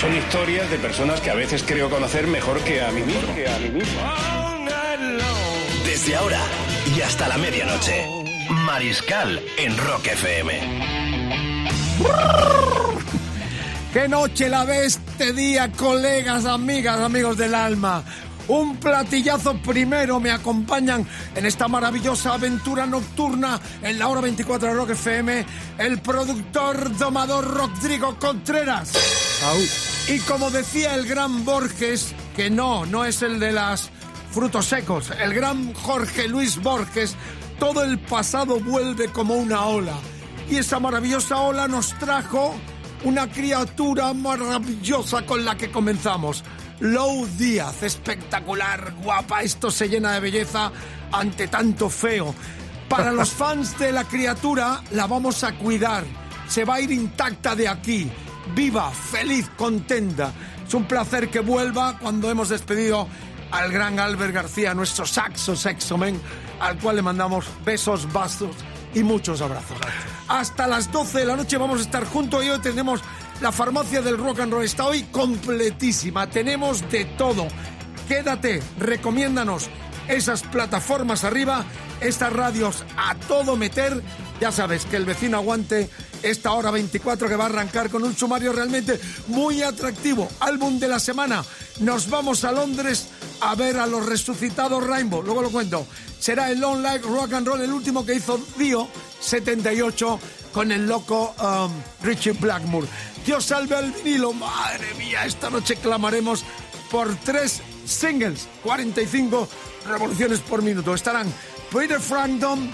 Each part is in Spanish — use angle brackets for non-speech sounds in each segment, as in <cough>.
Son historias de personas que a veces creo conocer mejor que a mí mismo. Desde ahora y hasta la medianoche. Mariscal en Rock FM. ¡Qué noche la de este día, colegas, amigas, amigos del alma! Un platillazo primero me acompañan en esta maravillosa aventura nocturna en la hora 24 de Rock FM, el productor domador Rodrigo Contreras. Y como decía el gran Borges, que no, no es el de las frutos secos, el gran Jorge Luis Borges, todo el pasado vuelve como una ola. Y esa maravillosa ola nos trajo una criatura maravillosa con la que comenzamos. Lou Díaz, espectacular, guapa, esto se llena de belleza ante tanto feo. Para los <laughs> fans de la criatura, la vamos a cuidar. Se va a ir intacta de aquí. Viva, feliz, contenta. Es un placer que vuelva cuando hemos despedido al gran Albert García, nuestro saxo sexomen, al cual le mandamos besos, vasos y muchos abrazos. Hasta las 12 de la noche vamos a estar juntos y hoy tenemos la farmacia del rock and roll. Está hoy completísima, tenemos de todo. Quédate, recomiéndanos esas plataformas arriba, estas radios a todo meter. Ya sabes que el vecino aguante esta hora 24 que va a arrancar con un sumario realmente muy atractivo. Álbum de la semana. Nos vamos a Londres a ver a los resucitados Rainbow. Luego lo cuento. Será el Long Live Rock and Roll, el último que hizo Dio, 78, con el loco um, Richie Blackmore. Dios salve al vinilo. Madre mía, esta noche clamaremos por tres singles, 45 revoluciones por minuto. Estarán Peter Frampton,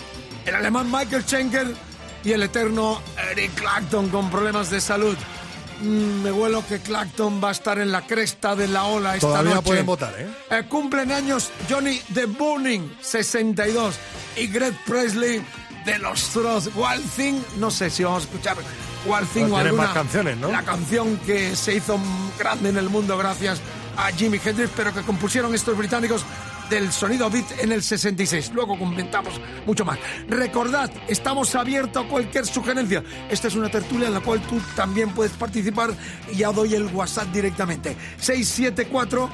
el alemán Michael Schenker y el eterno Eric Clapton con problemas de salud. Mm, me huelo que Clapton va a estar en la cresta de la ola esta Todavía noche. pueden votar, ¿eh? Eh, cumplen años Johnny The Burning, 62, y Greg Presley de los Throws. Wild Thing, no sé si vamos a escuchar Wild Thing o alguna. más canciones, ¿no? La canción que se hizo grande en el mundo gracias a Jimi Hendrix, pero que compusieron estos británicos del sonido beat en el 66. Luego comentamos mucho más. Recordad, estamos abiertos a cualquier sugerencia. Esta es una tertulia en la cual tú también puedes participar ya doy el WhatsApp directamente. 674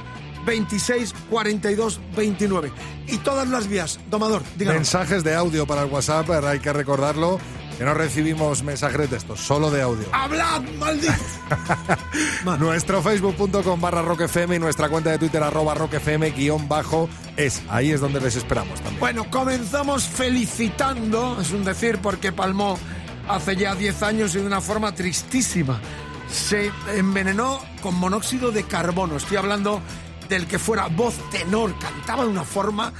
26 42 29. Y todas las vías. Domador, díganos. Mensajes de audio para el WhatsApp, ahora hay que recordarlo, que no recibimos mensajes de textos, solo de audio. ¡Hablad, malditos! <laughs> Nuestro facebook.com barra roquefm y nuestra cuenta de Twitter arroba roquefm guion bajo es. Ahí es donde les esperamos también. Bueno, comenzamos felicitando, es un decir, porque palmó hace ya 10 años y de una forma tristísima. Se envenenó con monóxido de carbono. Estoy hablando del que fuera voz tenor, cantaba de una forma,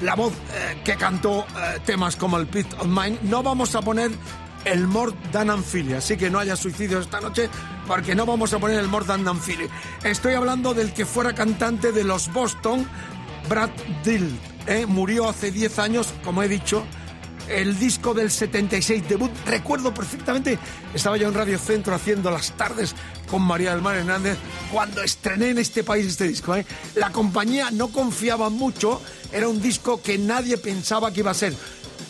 la voz eh, que cantó eh, temas como el Pit of Mine. No vamos a poner el Mort Dan Anfili, así que no haya suicidios esta noche, porque no vamos a poner el Mort Dan Anfili. Estoy hablando del que fuera cantante de los Boston, Brad Dill. ¿eh? Murió hace 10 años, como he dicho. El disco del 76 debut, recuerdo perfectamente, estaba yo en Radio Centro haciendo las tardes con María del Mar Hernández cuando estrené en este país este disco. ¿eh? La compañía no confiaba mucho, era un disco que nadie pensaba que iba a ser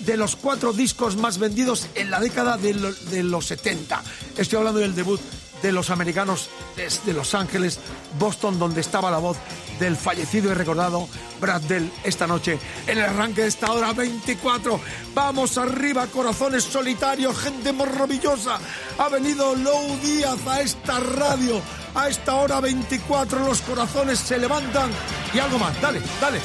de los cuatro discos más vendidos en la década de, lo- de los 70. Estoy hablando del debut de los americanos desde Los Ángeles, Boston, donde estaba la voz del fallecido y recordado Brad Dell esta noche en el arranque de esta hora 24. Vamos arriba, corazones solitarios, gente maravillosa. Ha venido Lou Díaz a esta radio. A esta hora 24 los corazones se levantan y algo más. Dale, dale.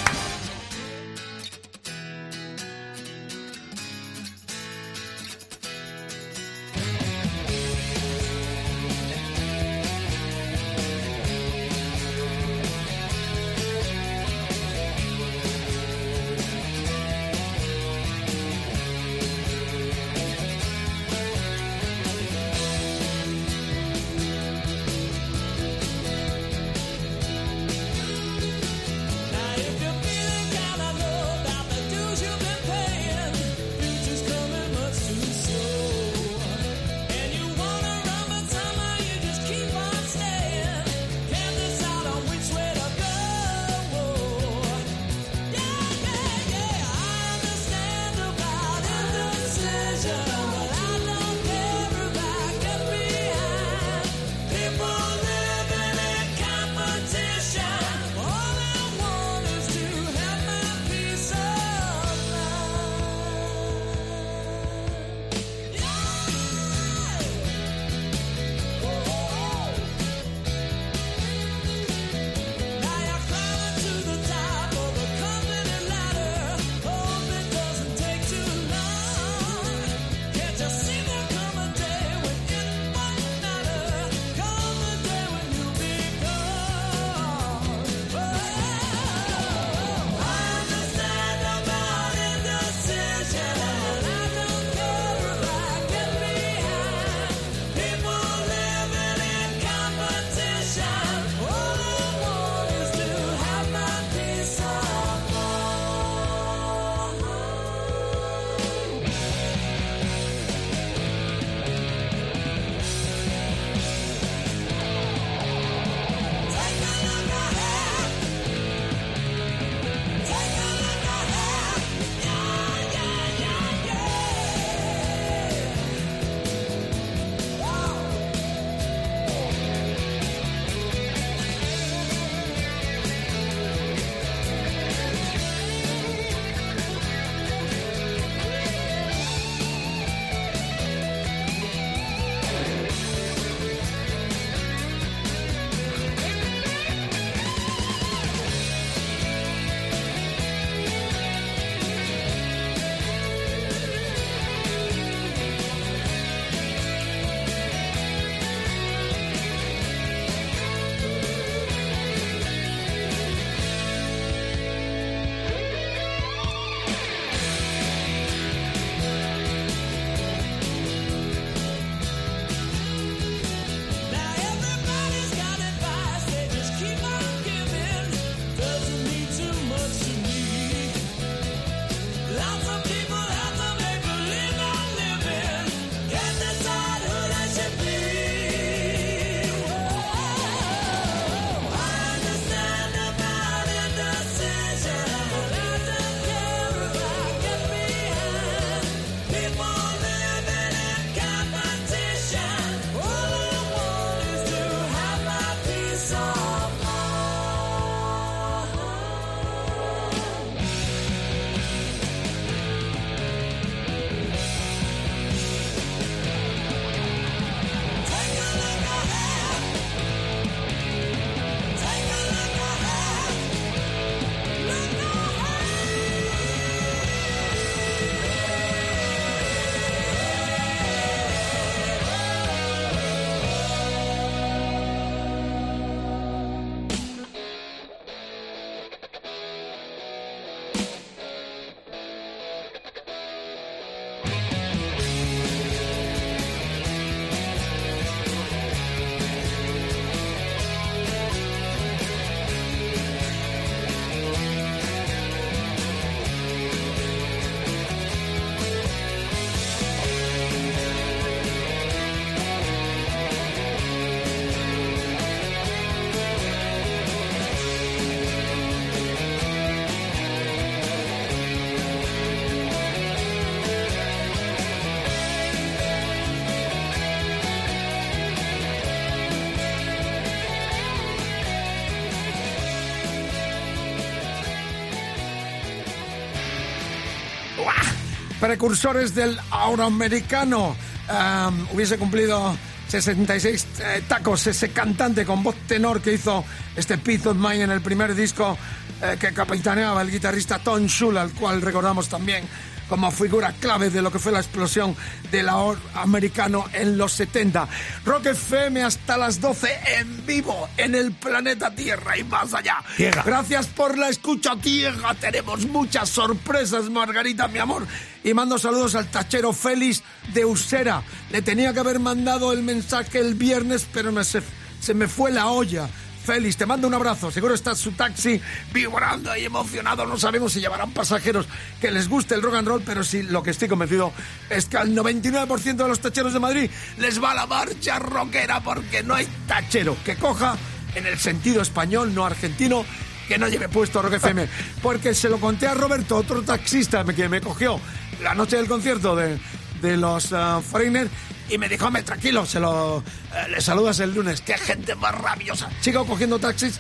Precursores del euroamericano. Um, hubiese cumplido 66 eh, tacos ese cantante con voz tenor que hizo este Peace of Mind en el primer disco eh, que capitaneaba el guitarrista Tom Schul, al cual recordamos también como figura clave de lo que fue la explosión del ahora americano en los 70. Rock FM hasta las 12 en vivo en el planeta Tierra y más allá. Tierra. Gracias por la escucha, Tierra. Tenemos muchas sorpresas, Margarita, mi amor. Y mando saludos al tachero Félix de Usera. Le tenía que haber mandado el mensaje el viernes, pero me se, se me fue la olla. Félix, te mando un abrazo. Seguro está su taxi vibrando y emocionado. No sabemos si llevarán pasajeros que les guste el rock and roll, pero sí lo que estoy convencido es que al 99% de los tacheros de Madrid les va la marcha rockera porque no hay tachero que coja en el sentido español, no argentino, que no lleve puesto Rock FM. <laughs> Porque se lo conté a Roberto, otro taxista que me cogió la noche del concierto de, de los uh, Foreigner y me dijo, hombre, tranquilo, se lo eh, le saludas el lunes. Qué gente maravillosa. Sigo cogiendo taxis.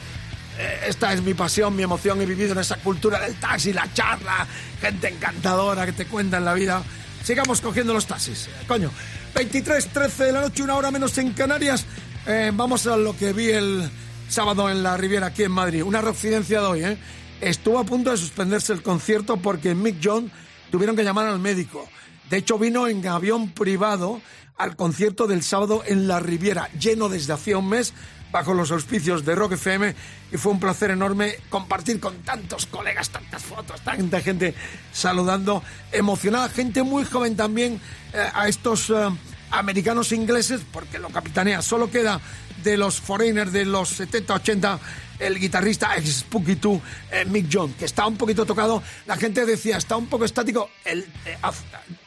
Eh, esta es mi pasión, mi emoción. He vivido en esa cultura del taxi, la charla, gente encantadora que te cuenta en la vida. Sigamos cogiendo los taxis. Eh, coño, 23, 13 de la noche, una hora menos en Canarias. Eh, vamos a lo que vi el sábado en la Riviera, aquí en Madrid. Una reincidencia de hoy, ¿eh? Estuvo a punto de suspenderse el concierto porque Mick John tuvieron que llamar al médico. De hecho, vino en avión privado al concierto del sábado en la Riviera, lleno desde hacía un mes bajo los auspicios de Rock FM y fue un placer enorme compartir con tantos colegas, tantas fotos, tanta gente saludando, emocionada, gente muy joven también eh, a estos eh, americanos ingleses, porque lo capitanea, solo queda de los foreigners de los 70-80 el guitarrista ex Spooky 2, eh, Mick John, que está un poquito tocado. La gente decía, está un poco estático. El, eh,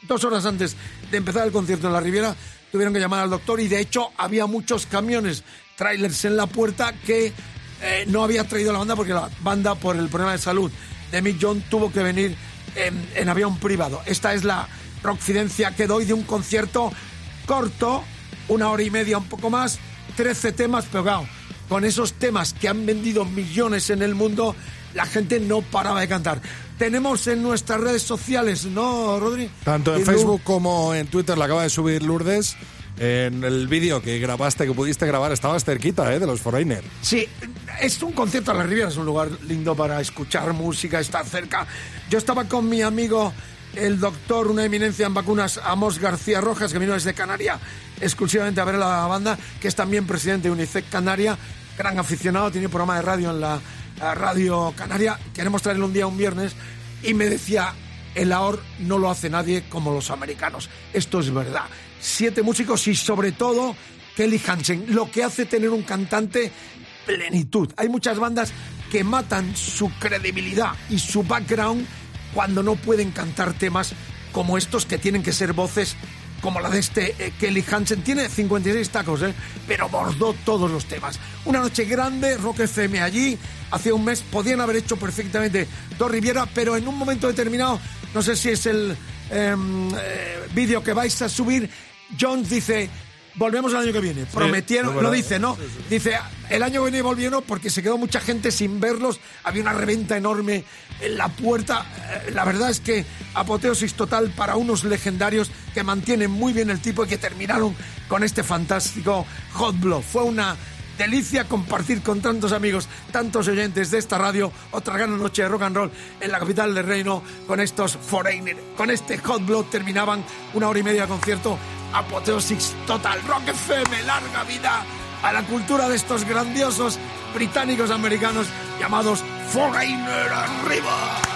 dos horas antes de empezar el concierto en la Riviera, tuvieron que llamar al doctor y de hecho había muchos camiones, trailers en la puerta que eh, no había traído la banda porque la banda, por el problema de salud de Mick John, tuvo que venir en, en avión privado. Esta es la rockfidencia que doy de un concierto corto, una hora y media, un poco más, 13 temas, pero claro, con esos temas que han vendido millones en el mundo, la gente no paraba de cantar. Tenemos en nuestras redes sociales, ¿no, Rodri? Tanto en Facebook como en Twitter la acaba de subir Lourdes. En el vídeo que grabaste, que pudiste grabar, estabas cerquita ¿eh? de los Foreigner. Sí, es un concierto a la Riviera, es un lugar lindo para escuchar música, estar cerca. Yo estaba con mi amigo, el doctor, una eminencia en vacunas, Amos García Rojas, que vino desde Canaria exclusivamente a ver la banda, que es también presidente de UNICEF Canaria, gran aficionado, tiene programa de radio en la Radio Canaria. Queremos traerle un día, un viernes, y me decía, el AOR no lo hace nadie como los americanos. Esto es verdad. Siete músicos y sobre todo Kelly Hansen, lo que hace tener un cantante plenitud. Hay muchas bandas que matan su credibilidad y su background cuando no pueden cantar temas como estos que tienen que ser voces como la de este eh, Kelly Hansen. Tiene 56 tacos, ¿eh? pero bordó todos los temas. Una noche grande, Rock FM allí. Hace un mes podían haber hecho perfectamente dos Riviera, pero en un momento determinado, no sé si es el em, eh, vídeo que vais a subir, Jones dice, volvemos el año que viene. Prometieron, lo verdad. dice, ¿no? Dice, el año que viene volvieron porque se quedó mucha gente sin verlos. Había una reventa enorme en la puerta. Eh, La verdad es que apoteosis total para unos legendarios que mantienen muy bien el tipo y que terminaron con este fantástico Hot Blood. Fue una delicia compartir con tantos amigos, tantos oyentes de esta radio, otra gran noche de rock and roll en la capital del reino con estos Foreigner. Con este Hot Blood terminaban una hora y media de concierto. Apoteosis total. Rock FM, larga vida a la cultura de estos grandiosos británicos americanos llamados Foreigner arriba.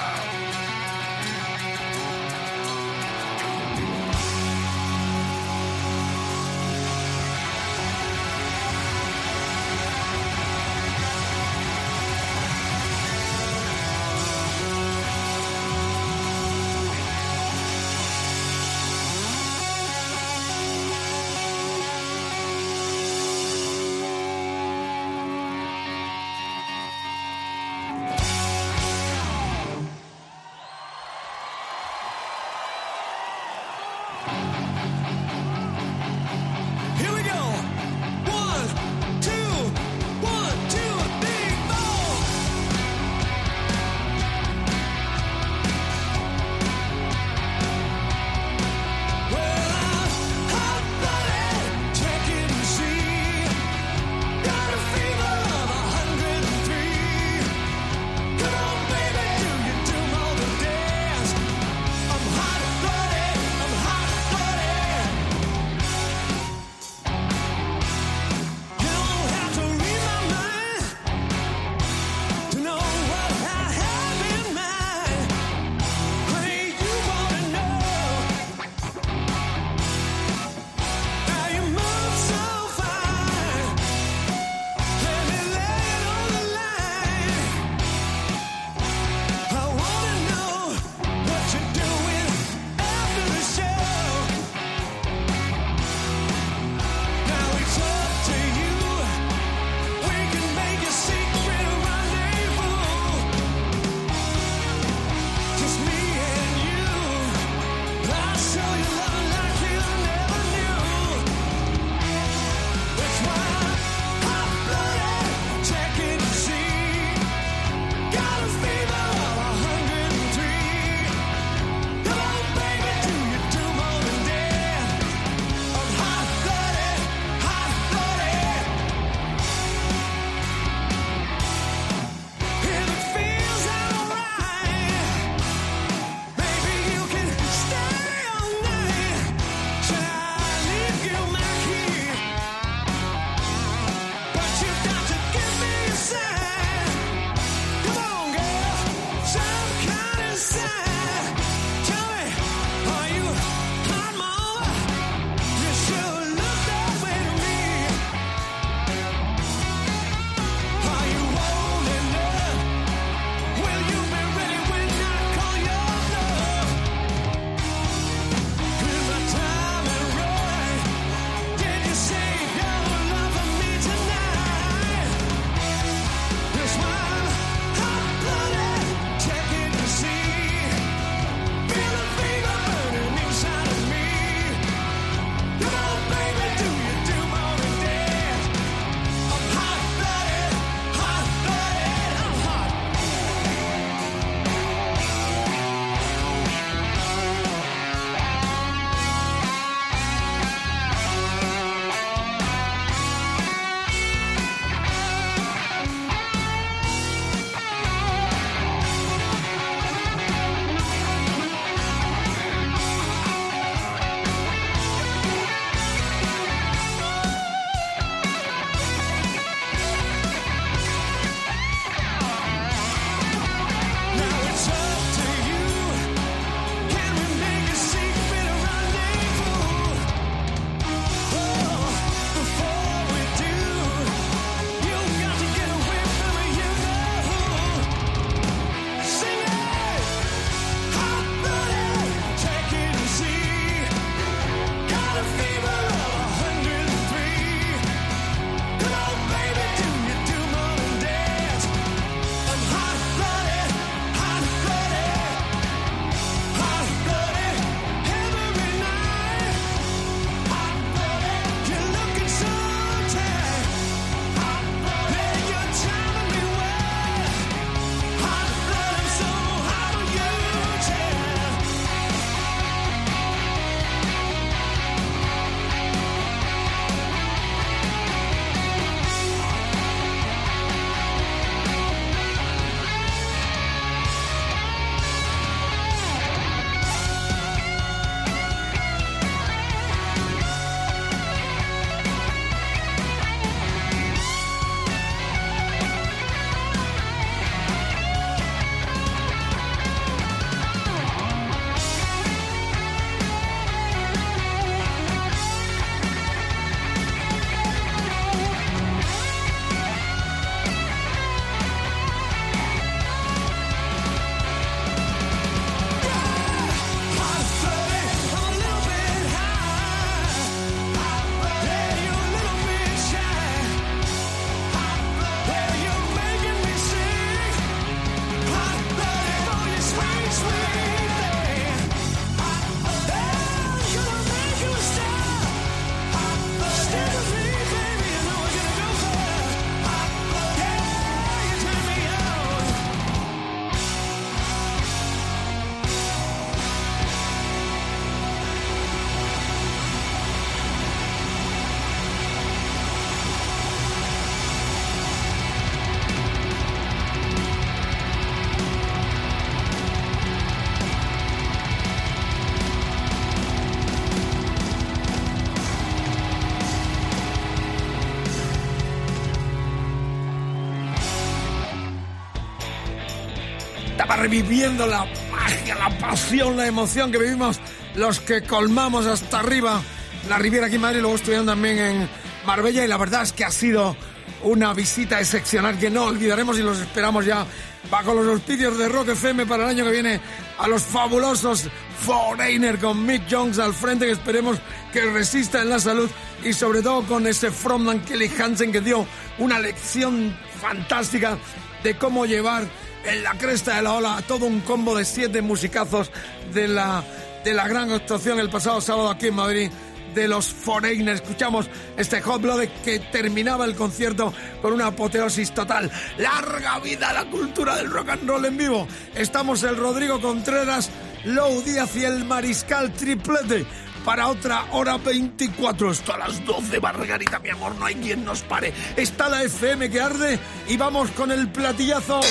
Reviviendo la magia, la pasión, la emoción que vivimos los que colmamos hasta arriba la Riviera aquí en Madrid, luego estuvieron también en Marbella y la verdad es que ha sido una visita excepcional que no olvidaremos y los esperamos ya bajo los auspicios de Rock FM para el año que viene a los fabulosos Foreigner con Mick Jones al frente que esperemos que resista en la salud y sobre todo con ese frontman Kelly Hansen que dio una lección fantástica de cómo llevar en la cresta de la ola todo un combo de siete musicazos de la, de la gran actuación el pasado sábado aquí en Madrid de los Foreigners. Escuchamos este Hot Blood que terminaba el concierto con una apoteosis total. Larga vida a la cultura del rock and roll en vivo. Estamos el Rodrigo Contreras, Lou Díaz y el Mariscal Triplete para otra hora 24. Esto a las 12, Margarita, mi amor, no hay quien nos pare. Está la FM que arde y vamos con el platillazo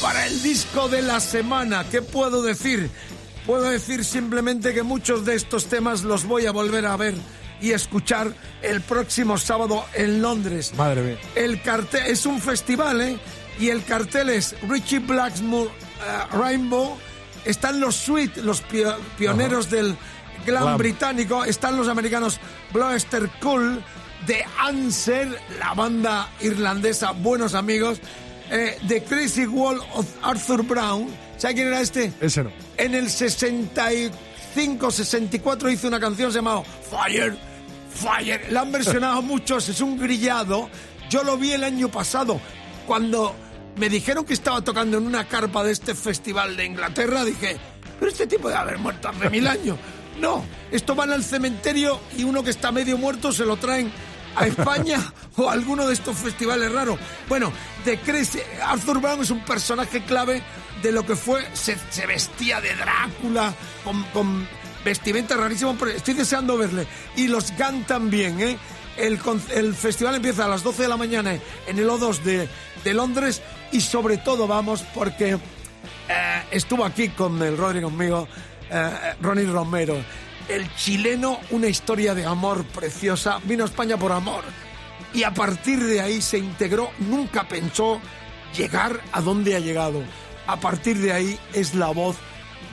para el disco de la semana. ¿Qué puedo decir? Puedo decir simplemente que muchos de estos temas los voy a volver a ver y escuchar el próximo sábado en Londres. Madre mía. El cartel es un festival, ¿eh? Y el cartel es Richie Blacksmore uh, Rainbow. Están los Sweet, los pioneros del glam, británico. Están los americanos Bloester Cool, The Answer, la banda irlandesa, buenos amigos. Eh, The Crazy Wall of Arthur Brown. ¿Sabe quién era este? Ese no. En el 65, 64 hizo una canción llamada Fire, Fire. La han versionado <laughs> muchos, es un grillado. Yo lo vi el año pasado. Cuando me dijeron que estaba tocando en una carpa de este festival de Inglaterra, dije, pero este tipo debe haber muerto hace mil años. No, esto van al cementerio y uno que está medio muerto se lo traen a España o a alguno de estos festivales raros. Bueno, de Crazy, Arthur Brown es un personaje clave de lo que fue, se, vestía de Drácula, con, con vestimenta rarísima, estoy deseando verle. Y los Gun también, ¿eh? El, festival empieza a las 12 de la mañana en el O2 de, de Londres y sobre todo vamos porque eh, estuvo aquí con el Rodri conmigo, eh, Ronnie Romero. El chileno, una historia de amor preciosa, vino a España por amor y a partir de ahí se integró, nunca pensó llegar a donde ha llegado a partir de ahí es la voz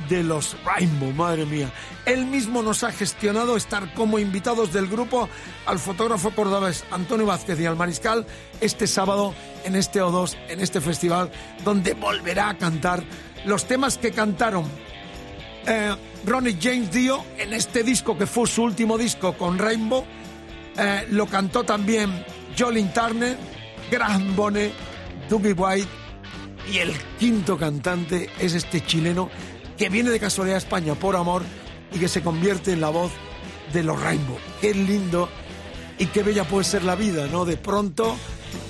de los Rainbow, madre mía. Él mismo nos ha gestionado estar como invitados del grupo al fotógrafo cordobés Antonio Vázquez y al mariscal este sábado en este O2, en este festival, donde volverá a cantar los temas que cantaron eh, Ronnie James Dio en este disco que fue su último disco con Rainbow. Eh, lo cantó también Jolin Turner, Graham Bonnet, Dougie White y el quinto cantante es este chileno que viene de casualidad a España por amor y que se convierte en la voz de los Rainbow. Qué lindo y qué bella puede ser la vida, ¿no? De pronto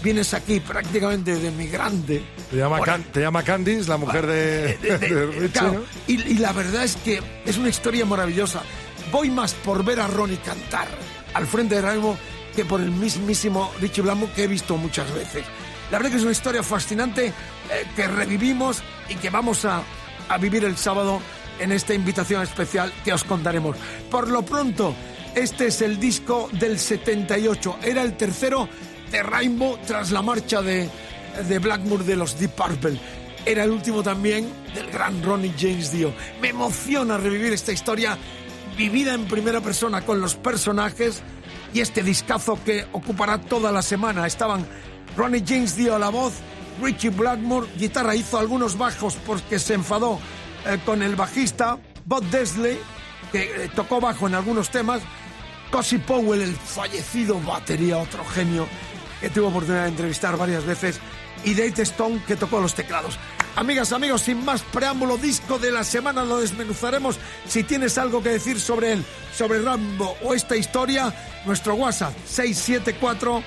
vienes aquí prácticamente de migrante. Te llama, te llama Candice, la mujer de, <laughs> de, y, la verdad es que es una historia maravillosa. Voy más por ver a Ronnie cantar al frente de Rainbow que por el mismísimo Richie Blambo que he visto muchas veces. La verdad que es una historia fascinante eh, que revivimos y que vamos a, a vivir el sábado en esta invitación especial que os contaremos. Por lo pronto, este es el disco del 78. Era el tercero de Rainbow tras la marcha de, de Blackmoor de los Deep Purple. Era el último también del gran Ronnie James Dio. Me emociona revivir esta historia vivida en primera persona con los personajes y este discazo que ocupará toda la semana. Estaban Ronnie James dio la voz, Richie Blackmore, guitarra, hizo algunos bajos porque se enfadó eh, con el bajista, Bob Desley, que eh, tocó bajo en algunos temas, Cosy Powell, el fallecido batería, otro genio, que tuvo oportunidad de entrevistar varias veces, y Dave Stone, que tocó los teclados. Amigas, amigos, sin más preámbulo, disco de la semana lo desmenuzaremos. Si tienes algo que decir sobre él, sobre Rambo o esta historia, nuestro WhatsApp 674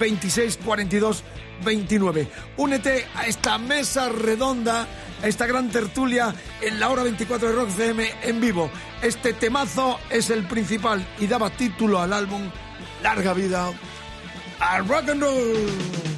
26 42 29. Únete a esta mesa redonda, a esta gran tertulia en la hora 24 de Rock FM en vivo. Este temazo es el principal y daba título al álbum Larga Vida a Rock and Roll.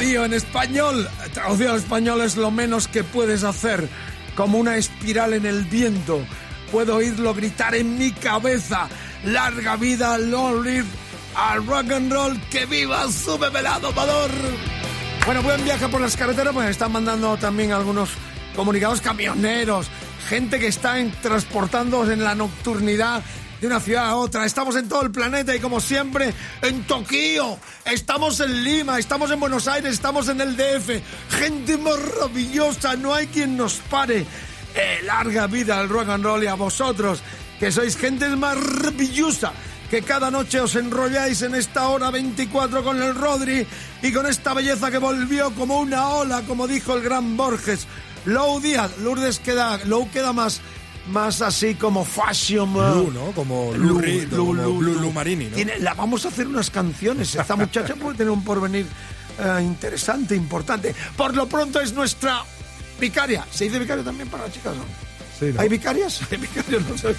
En español. Traducido al español es lo menos que puedes hacer. Como una espiral en el viento. Puedo oírlo gritar en mi cabeza. Larga vida, long live al rock and roll. Que viva su velado, Amador. Bueno, buen viaje por las carreteras. Pues están mandando también algunos comunicados camioneros. Gente que está transportando en la nocturnidad de una ciudad a otra. Estamos en todo el planeta y como siempre en Tokio, estamos en Lima, estamos en Buenos Aires, estamos en el DF. Gente maravillosa, no hay quien nos pare. Eh, larga vida al rock and roll y a vosotros, que sois gente maravillosa. Que cada noche os enrolláis en esta hora 24 con el Rodri y con esta belleza que volvió como una ola, como dijo el gran Borges. Lou Díaz, Lourdes queda, Lou queda más más así como fashion. Lu, ¿no? Como Lu, Lu, Lu, Lu, Marini, ¿no? Tiene, la vamos a hacer unas canciones. Esta muchacha puede tener un porvenir eh, interesante, importante. Por lo pronto es nuestra vicaria. ¿Se dice vicario también para las chicas? ¿no? Sí, ¿no? ¿Hay vicarias? <laughs> ¿Hay vicarios? No sé.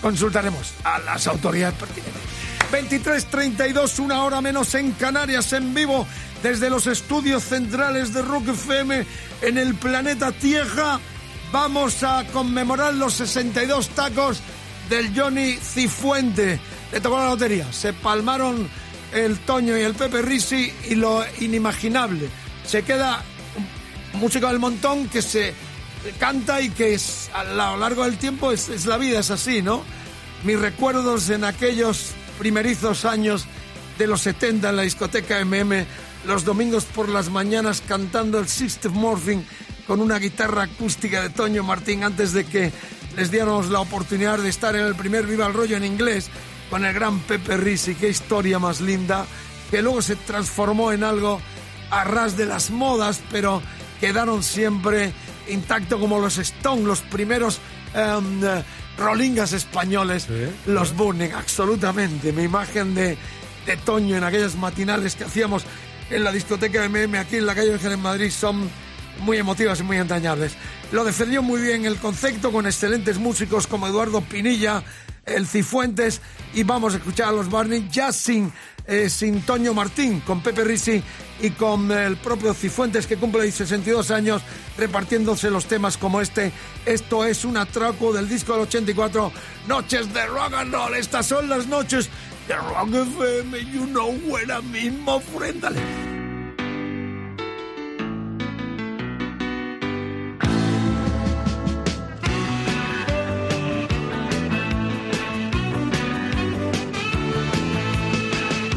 Consultaremos a las autoridades pertinentes. 23.32, una hora menos en Canarias, en vivo, desde los estudios centrales de Rock FM en el planeta Tierra vamos a conmemorar los 62 tacos del Johnny Cifuente. Le tocó la lotería. Se palmaron el Toño y el Pepe Risi y lo inimaginable. Se queda música del montón que se canta y que es, a lo largo del tiempo es, es la vida, es así, ¿no? Mis recuerdos en aquellos primerizos años de los 70 en la discoteca MM, los domingos por las mañanas cantando el System Morphing con una guitarra acústica de Toño Martín antes de que les diéramos la oportunidad de estar en el primer Viva el Rollo en inglés con el gran Pepe Risi. Qué historia más linda, que luego se transformó en algo a ras de las modas, pero quedaron siempre intacto como los Stone, los primeros um, uh, rolingas españoles, los Burning, absolutamente. Mi imagen de, de Toño en aquellas matinales que hacíamos en la discoteca MM aquí en la calle Ángel en Madrid son muy emotivas y muy entrañables. Lo defendió muy bien el concepto con excelentes músicos como Eduardo Pinilla, el Cifuentes y vamos a escuchar a los Barney ya sin, eh, sin Toño Martín, con Pepe Risi y con el propio Cifuentes que cumple 62 años repartiéndose los temas como este. Esto es un atraco del disco del 84, Noches de Rock and Roll. Estas son las noches de Rock FM, you know where I mean, my friend.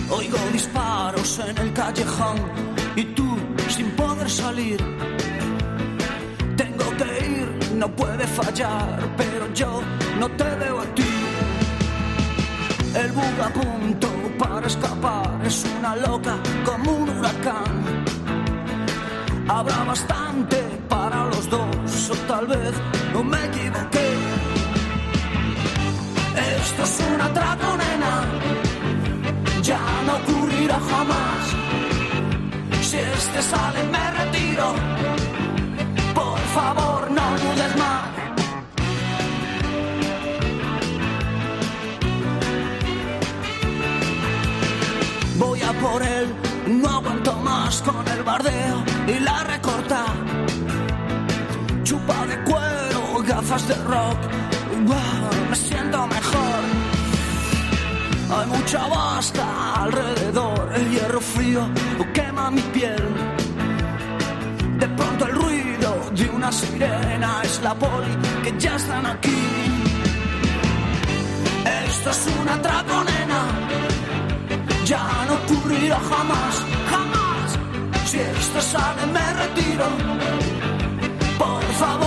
Oigo disparos en el callejón y tú sin poder salir. Tengo que ir, no puede fallar, pero yo no te veo a ti. El bug a punto para escapar es una loca como un huracán. Habrá bastante para los dos, o tal vez no me equivoqué. Esto es un atraco, nena ya no ocurrirá jamás. Si este sale me retiro, por favor no dudes más. No aguanto más con el bardeo y la recorta. Chupa de cuero, gafas de rock, wow, me siento mejor. Hay mucha basta alrededor, el hierro frío quema mi piel. De pronto el ruido de una sirena es la poli que ya están aquí. Esto es una ya no ocurrirá jamás, jamás. Si esto sale me retiro, por favor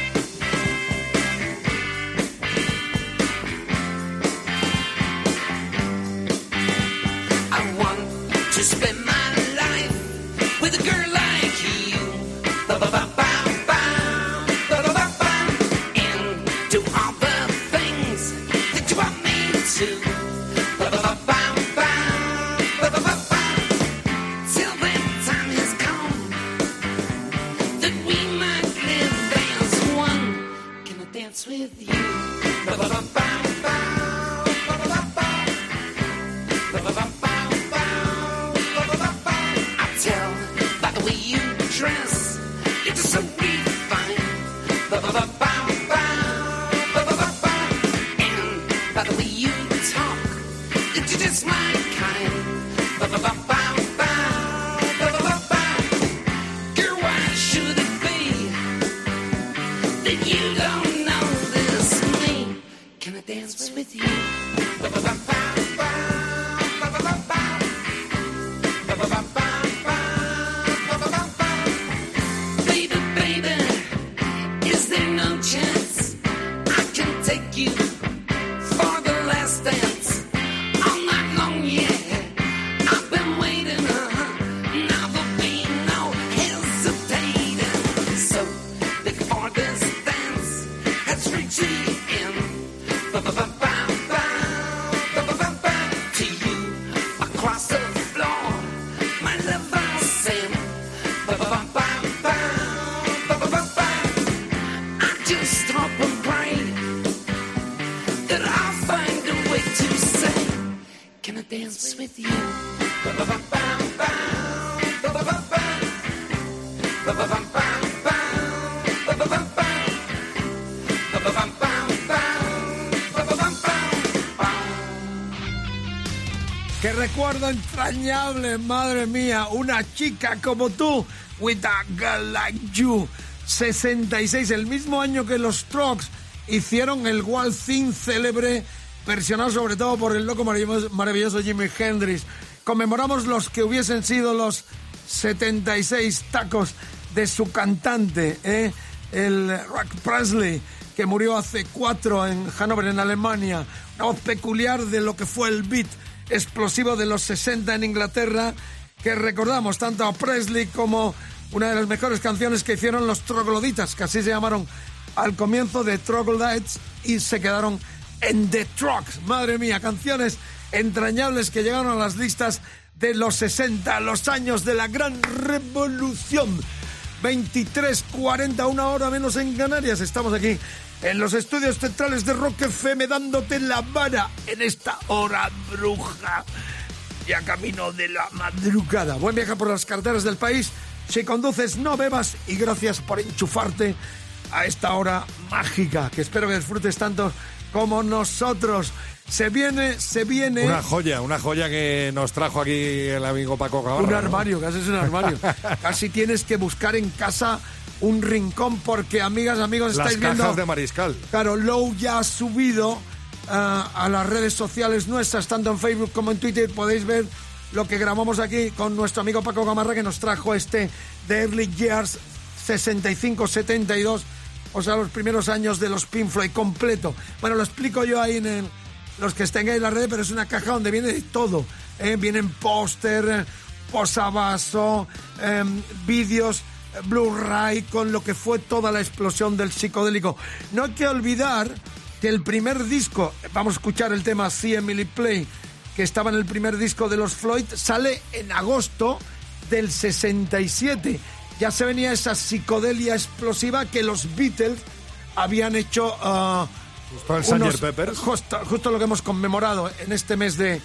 Recuerdo entrañable, madre mía, una chica como tú, with a girl like you. 66, el mismo año que los Strokes hicieron el Wild Thing célebre, versionado sobre todo por el loco maravilloso Jimi Hendrix. Conmemoramos los que hubiesen sido los 76 tacos de su cantante, ¿eh? el Rock Presley, que murió hace cuatro en Hannover, en Alemania. Una voz peculiar de lo que fue el beat explosivo de los 60 en Inglaterra, que recordamos tanto a Presley como una de las mejores canciones que hicieron los trogloditas, que así se llamaron al comienzo de Troglodytes y se quedaron en The Trucks. Madre mía, canciones entrañables que llegaron a las listas de los 60, los años de la gran revolución. 23.40, una hora menos en Canarias. Estamos aquí en los estudios centrales de Rock FM dándote la vara en esta hora bruja. Ya camino de la madrugada. Buen viaje por las carreteras del país. Si conduces, no bebas y gracias por enchufarte a esta hora mágica que espero que disfrutes tanto como nosotros. Se viene, se viene. Una joya, una joya que nos trajo aquí el amigo Paco Gavarra. Un ¿no? armario, casi es un armario. <laughs> casi tienes que buscar en casa un rincón porque, amigas, amigos, Las estáis cajas viendo... de mariscal. Claro, Low ya ha subido ah, a las redes sociales nuestras, tanto en Facebook como en Twitter. Podéis ver lo que grabamos aquí con nuestro amigo Paco Gamarra que nos trajo este de Early Years 65-72, o sea, los primeros años de los Pink Floyd completo. Bueno, lo explico yo ahí en el- los que tengáis en la red, pero es una caja donde viene de todo. ¿eh? Vienen póster, eh, posavasos, em, vídeos, eh, Blu-ray con lo que fue toda la explosión del psicodélico. No hay que olvidar que el primer disco, vamos a escuchar el tema See Emily Play, que estaba en el primer disco de los Floyd, sale en agosto del 67. Ya se venía esa psicodelia explosiva que los Beatles habían hecho... ah, Justo el unos-. Peppers. Justo, justo lo que hemos conmemorado en este mes de,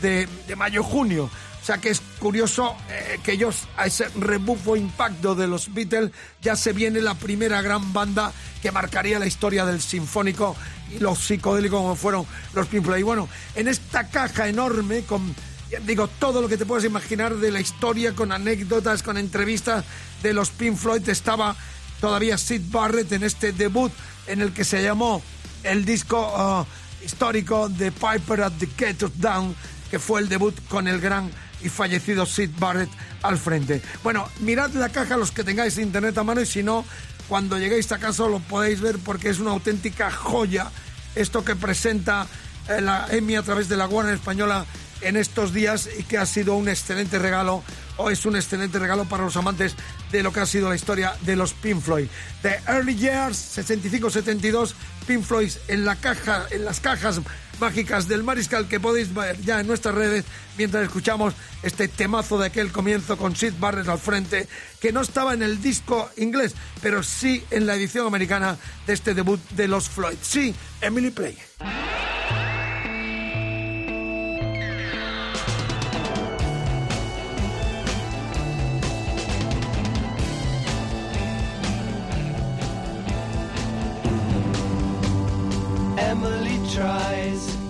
de, de mayo-junio. O sea que es curioso eh, que ellos, a ese rebufo impacto de los Beatles, ya se viene la primera gran banda que marcaría la historia del sinfónico y los psicodélicos como fueron los Pink. Y bueno, en esta caja enorme con, digo, todo lo que te puedes imaginar de la historia, con anécdotas, con entrevistas de los Pink Floyd, estaba todavía Sid Barrett en este debut en el que se llamó el disco ah, histórico de Piper at the Kettle Down, que fue el debut con el gran y fallecido Sid Barrett al frente. Bueno, mirad la caja los que tengáis internet a mano y si no, cuando lleguéis a casa lo podéis ver porque es una auténtica joya esto que presenta eh, la EMI a través de la Warner Española en estos días y que ha sido un excelente regalo o es un excelente regalo para los amantes de lo que ha sido la historia de los Pink Floyd. The Early Years 65-72, Pink Floyd en la caja, en las cajas mágicas del Mariscal que podéis ver ya en nuestras redes mientras escuchamos este temazo de aquel comienzo con Sid Barrett al frente que no estaba en el disco inglés pero sí en la edición americana de este debut de los Floyd. Sí, Emily Play.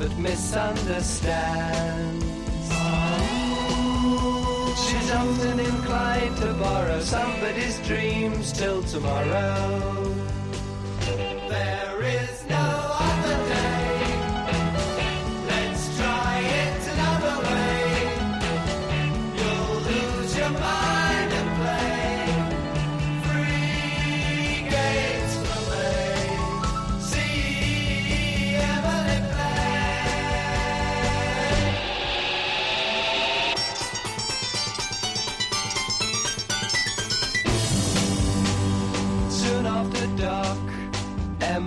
But misunderstands. She's often inclined to borrow somebody's dreams till tomorrow. There is no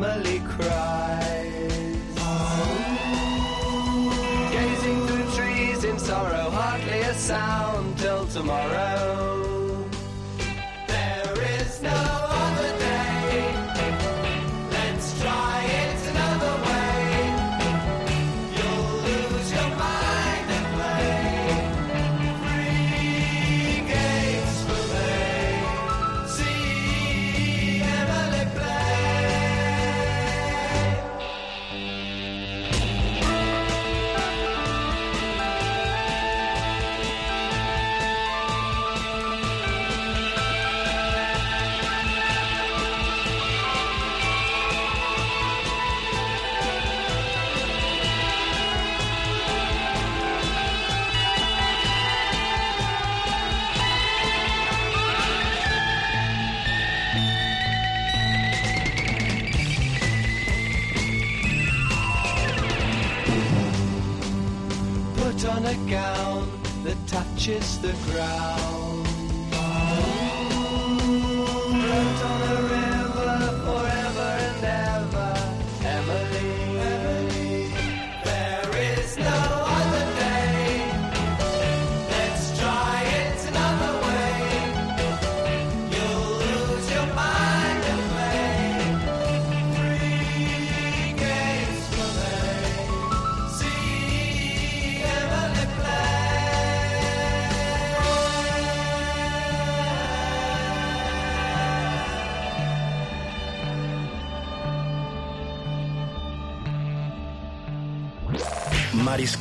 Emily cries. Gazing through trees in sorrow, hardly a sound till tomorrow. purchase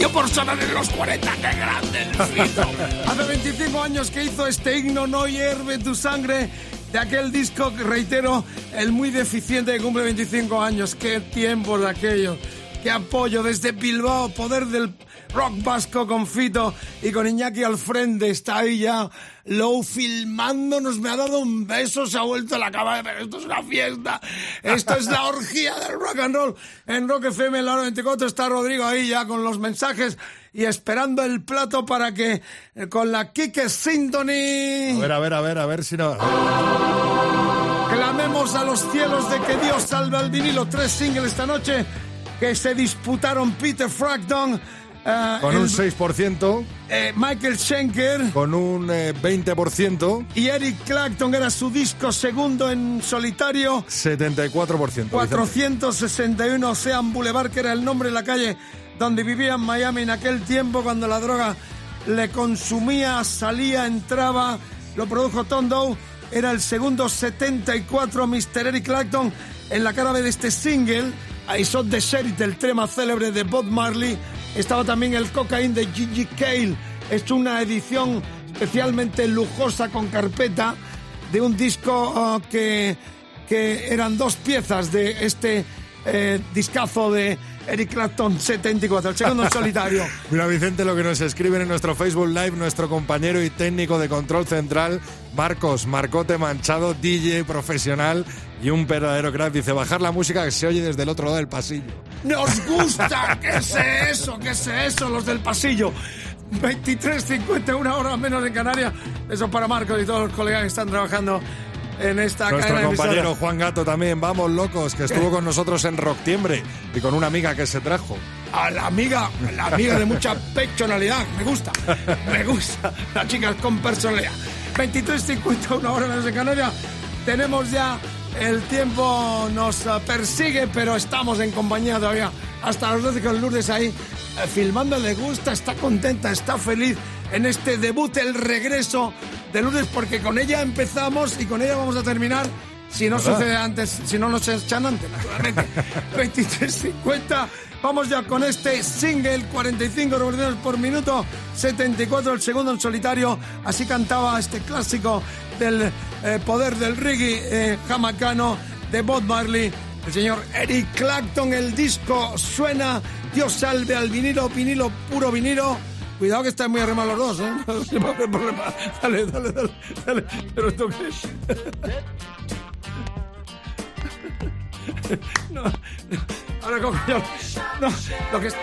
Yo por sonar en los 40? ¡Qué grande el! Hace 25 años que hizo este himno No hierve tu sangre de aquel disco, reitero, el muy deficiente que cumple 25 años. ¡Qué tiempos de aquello! ¡Qué apoyo desde Bilbao! Poder del rock vasco con Fito y con Iñaki al frente. Está ahí ya Low filmándonos. Me ha dado un beso, se ha vuelto la cama. Pero esto es una fiesta. Esto es la <laughs> orgía del rock and roll. En Rock FM, en la hora 24, está Rodrigo ahí ya con los mensajes y esperando el plato para que eh, con la Kike Symphony... A ver, a ver, a ver, a ver si no... Clamemos a los cielos de que Dios salve al vinilo. Tres singles esta noche que se disputaron Peter Frackton. Eh, Con el- un 6%, eh, Michael Schenker con un eh, 20%, y Eric Clapton era su disco segundo en solitario. 74%. Vicente. 461 Ocean Boulevard, que era el nombre de la calle donde vivía en Miami en aquel tiempo cuando la droga le consumía, salía, entraba, lo produjo Tom Doe, era el segundo 74 Mr. Eric Clapton en la cara de este single, I Saw the Sheriff, el tema célebre de Bob Marley, estaba también el Cocaine de Gigi Cale, es una edición especialmente lujosa con carpeta de un disco ah, que, que eran dos piezas de este eh, discazo de Eric Clapton 74, el segundo en solitario. <laughs> Mira, Vicente, lo que nos escriben en nuestro Facebook Live, nuestro compañero y técnico de control central, Marcos Marcote Manchado, DJ profesional y un verdadero crack. Dice, bajar la música que se oye desde el otro lado del pasillo. ¡Nos <laughs> gusta! ¿Qué sé eso? ¿Qué sé eso? Los del pasillo. 23.50, una hora menos en Canarias. Eso para Marcos y todos los colegas que están trabajando en esta Nuestro cadena de compañero. Juan Gato también, vamos locos, que estuvo con nosotros en Rocktiembre y con una amiga que se trajo. A la amiga, la amiga de mucha personalidad. Me gusta, me gusta. Las chicas con personalidad. 23.50, una hora menos en Canarias. Tenemos ya el tiempo nos eh, persigue, pero estamos en compañía todavía hasta las 12 con Lourdes ahí eh, filmando. Le gusta, está contenta, está feliz en este debut, el regreso de Lourdes, porque con ella empezamos y con ella vamos a terminar. Si no ¿Verdad? sucede antes, si no nos echan antes, naturalmente. <laughs> 23.50. Vamos ya con este single, 45 revoluciones por minuto, 74 el segundo en solitario. Así cantaba este clásico del eh, poder del reggae eh, jamaicano de Bob Marley. El señor Eric Clapton, el disco suena, Dios salve al vinilo, vinilo, puro vinilo. Cuidado que están muy arriba los dos, ¿eh? No haber problema. Dale, dale, dale, dale. Pero esto qué es. <laughs> No, ahora cojo yo. No, lo que es.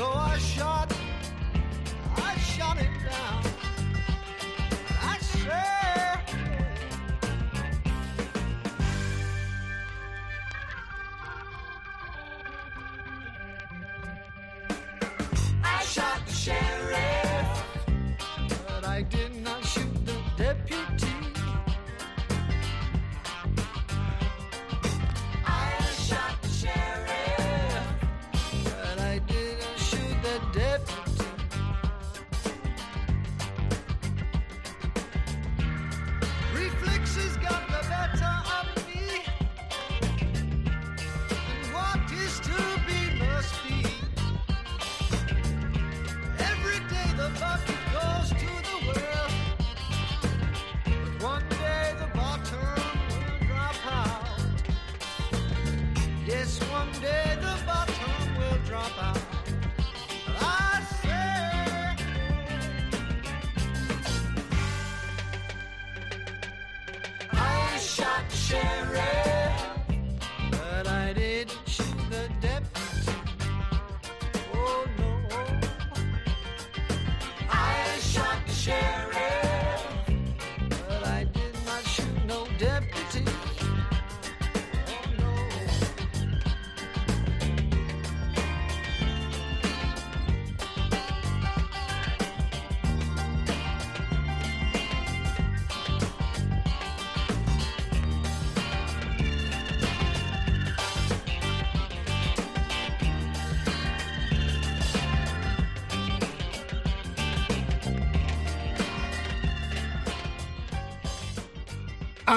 So I shot,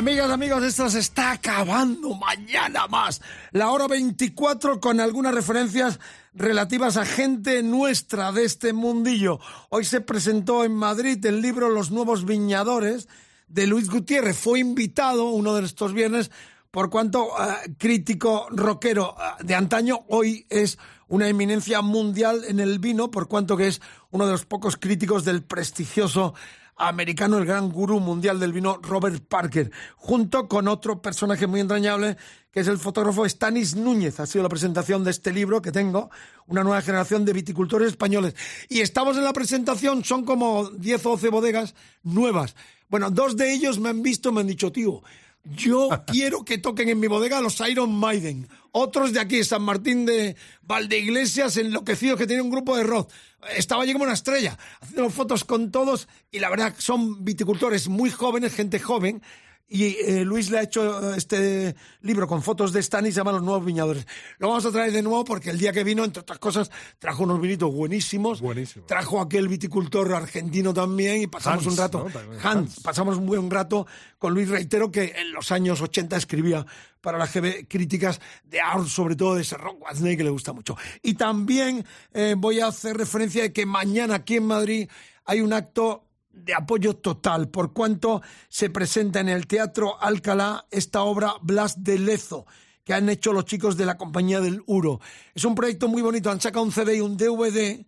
Amigas, amigos, esto se está acabando mañana más. La hora 24 con algunas referencias relativas a gente nuestra de este mundillo. Hoy se presentó en Madrid el libro Los Nuevos Viñadores de Luis Gutiérrez. Fue invitado uno de estos viernes por cuanto eh, crítico rockero eh, de antaño, hoy es una eminencia mundial en el vino, por cuanto que es uno de los pocos críticos del prestigioso americano, el gran gurú mundial del vino, Robert Parker, junto con otro personaje muy entrañable, que es el fotógrafo Stanis Núñez. Ha sido la presentación de este libro que tengo, una nueva generación de viticultores españoles. Y estamos en la presentación, son como 10 o 12 bodegas nuevas. Bueno, dos de ellos me han visto, me han dicho, tío, yo <laughs> quiero que toquen en mi bodega los Iron Maiden. Otros de aquí, San Martín de Valdeiglesias, enloquecidos, que tiene un grupo de rock. Estaba allí como una estrella, haciendo fotos con todos y la verdad son viticultores muy jóvenes, gente joven. Y eh, Luis le ha hecho eh, este libro con fotos de Stan y se llama Los Nuevos Viñadores. Lo vamos a traer de nuevo porque el día que vino, entre otras cosas, trajo unos vinitos buenísimos. Buenísimo. Trajo aquel viticultor argentino también y pasamos Hans, un rato. ¿no? Hans, Hans. pasamos un buen rato con Luis Reitero, que en los años 80 escribía para la GB críticas de art, sobre todo de ese rock Watney que le gusta mucho. Y también eh, voy a hacer referencia de que mañana aquí en Madrid hay un acto de apoyo total, por cuanto se presenta en el Teatro Alcalá esta obra Blas de Lezo que han hecho los chicos de la compañía del Uro. Es un proyecto muy bonito, han sacado un CD y un DVD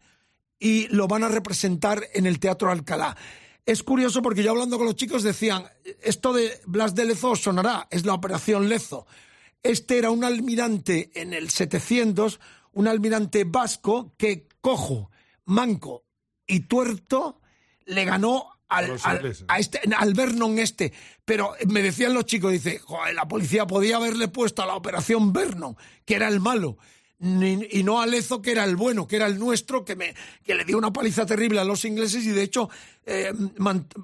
y lo van a representar en el Teatro Alcalá. Es curioso porque yo hablando con los chicos decían, esto de Blas de Lezo sonará, es la Operación Lezo. Este era un almirante en el 700, un almirante vasco que cojo, manco y tuerto le ganó al, al- a este, al Vernon este. Pero me decían los chicos, dice, "Joder, la policía podía haberle puesto a la operación Vernon, que era el malo. ni- y no a Lezo, que era el bueno, que era el nuestro, que, me, que le dio una paliza terrible a los ingleses y de hecho eh,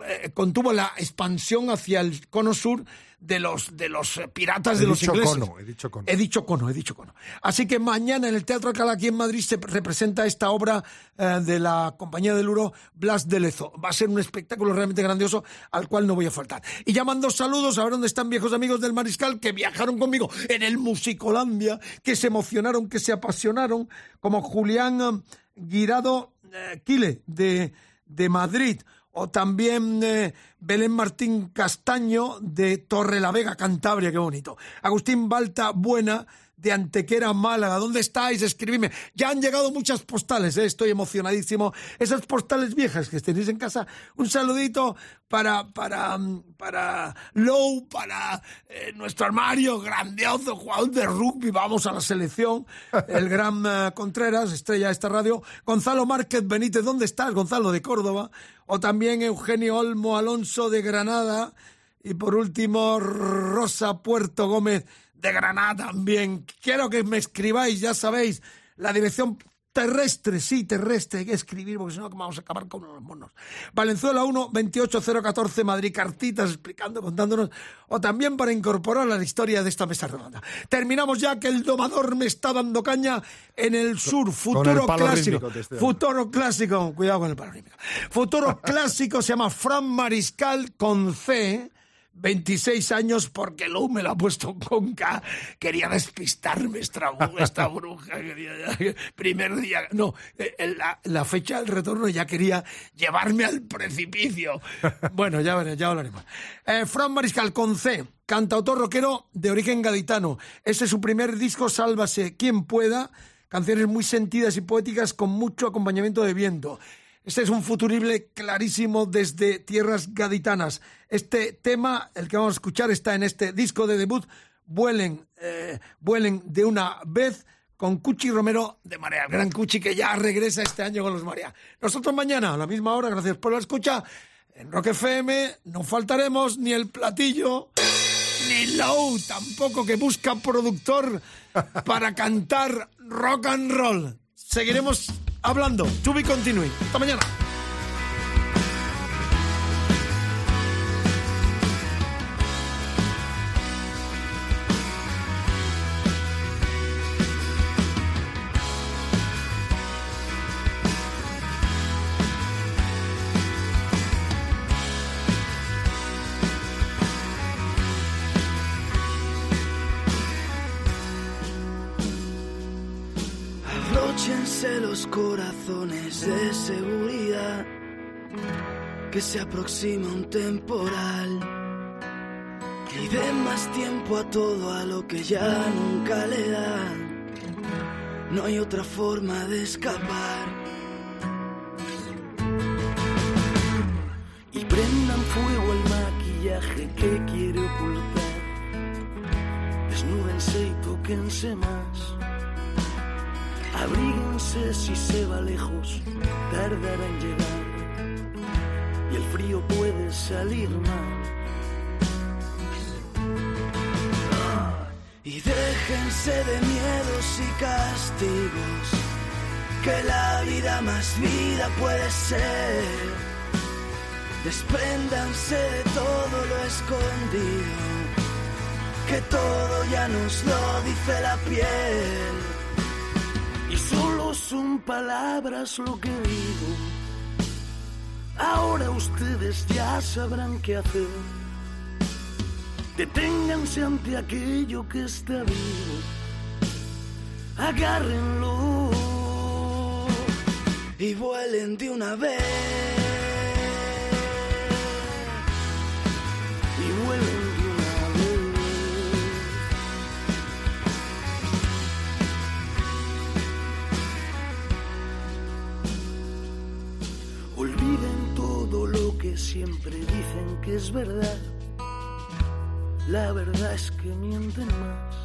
eh, contuvo la expansión hacia el cono sur de los, de los eh, piratas He de los ingleses. cono, he dicho cono. He dicho cono, he dicho cono. Así que mañana en el Teatro Alcalá aquí en Madrid se representa esta obra eh, de la Compañía del Uro, Blas de Lezo. Va a ser un espectáculo realmente grandioso al cual no voy a faltar. Y ya mando saludos a ver dónde están viejos amigos del Mariscal que viajaron conmigo en el Musicolandia, que se emocionaron, que se apasionaron, como Julián Guirado eh, Quile de, de Madrid. O también eh, Belén Martín Castaño de Torre Cantabria, qué bonito. Agustín Balta Buena de Antequera, Málaga. ¿Dónde estáis? Escribidme. Ya han llegado muchas postales, ¿eh? estoy emocionadísimo. Esas postales viejas que tenéis en casa. Un saludito para, para, mm, para Low, para eh, nuestro armario grandioso, jugador de rugby. Vamos a la selección. El gran eh, Contreras, estrella de esta radio. Gonzalo Márquez Benítez, ¿dónde estás? Gonzalo de Córdoba. O también Eugenio Olmo Alonso de Granada. Y por último, Rosa Puerto Gómez de Granada también. Quiero que me escribáis, ya sabéis, la dirección terrestre, sí, terrestre, hay que escribir porque si no vamos a acabar con los monos. Valenzuela 1, 28014 Madrid, cartitas explicando, contándonos, o también para incorporar a la historia de esta mesa redonda. Terminamos ya que el domador me está dando caña en el sur, futuro clásico. rítmico. Futuro clásico, cuidado con el palo rítmico. Futuro <laughs> clásico se llama Fran Mariscal con C. 26 años porque Lou me lo ha puesto con K. Quería despistarme esta, <laughs> esta bruja. quería primer día. No, eh, la, la fecha del retorno ya quería llevarme al precipicio. <laughs> Bueno, ya ya hablaremos. Eh, Fran Mariscal con C. Cantautor rockero de origen gaditano. Ese es su primer disco, Sálvase quien pueda. Canciones muy sentidas y poéticas con mucho acompañamiento de viento. Este es un futurible clarísimo desde tierras gaditanas. Este tema, el que vamos a escuchar, está en este disco de debut, Vuelen, eh, vuelen de una vez, con Cuchi Romero de Marea. Gran Cuchi que ya regresa este año con los Marea. Nosotros mañana, a la misma hora, gracias por la escucha. En Rock FM no faltaremos ni el platillo, ni Low tampoco, que busca productor para cantar rock and roll. Seguiremos hablando. To be continuing. Hasta mañana. De seguridad, que se aproxima un temporal. Y den más tiempo a todo a lo que ya nunca le dan. No hay otra forma de escapar. Y prendan fuego el maquillaje que quiere ocultar. Desnúdense y tóquense más. Abríguense si se va lejos, tardará en llegar. Y el frío puede salir mal. Y déjense de miedos y castigos, que la vida más vida puede ser. Despréndanse de todo lo escondido, que todo ya nos lo dice la piel. Y solo son palabras lo que digo. Ahora ustedes ya sabrán qué hacer. Deténganse ante aquello que está vivo. Agárrenlo y vuelen de una vez. Siempre dicen que es verdad. La verdad es que mienten más.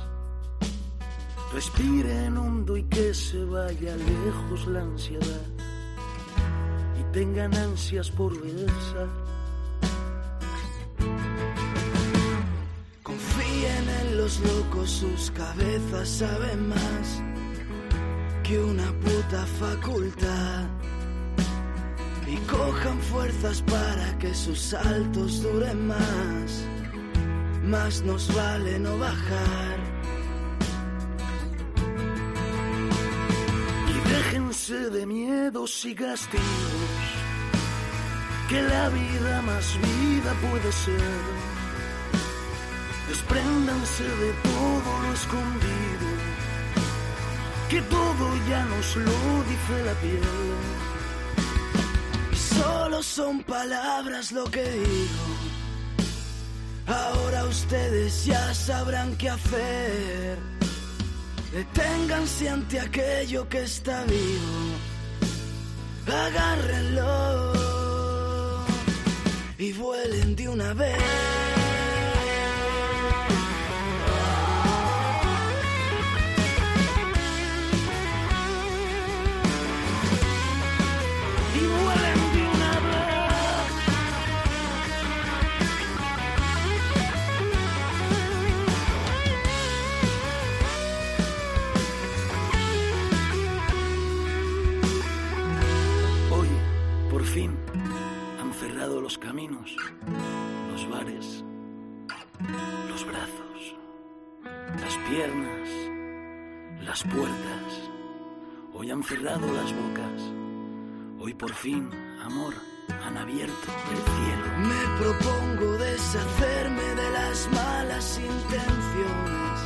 Respiren hondo y que se vaya lejos la ansiedad. Y tengan ansias por besar. Confíen en los locos, sus cabezas saben más que una puta facultad. Y cojan fuerzas para que sus saltos duren más. Más nos vale no bajar. Y déjense de miedos y castigos. Que la vida más vida puede ser. Despréndanse de todo lo escondido. Que todo ya nos lo dice la piel. Solo son palabras lo que digo. Ahora ustedes ya sabrán qué hacer. Deténganse ante aquello que está vivo. Agárrenlo y vuelen de una vez. Caminos, los bares, los brazos, las piernas, las puertas. Hoy han cerrado las bocas. Hoy por fin, amor, han abierto el cielo. Me propongo deshacerme de las malas intenciones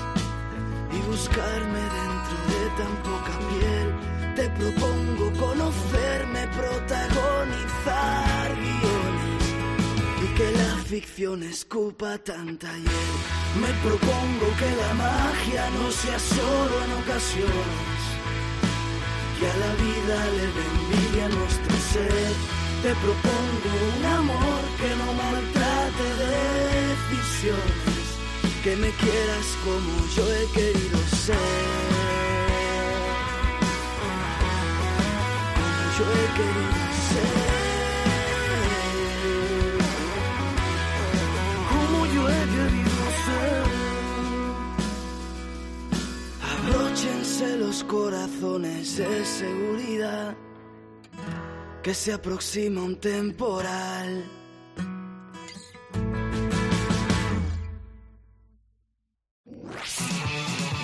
y buscarme dentro de tan poca piel. Te propongo conocerme, protagonizar guiones y que la ficción escupa tanta hiel. Me propongo que la magia no sea solo en ocasiones que a la vida le dé envidia a nuestro ser. Te propongo un amor que no maltrate decisiones, que me quieras como yo he querido ser. Como yo he querido ser. Los corazones de seguridad, que se aproxima un temporal.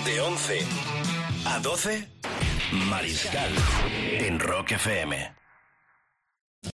De 11 a 12, Mariscal en Rock FM.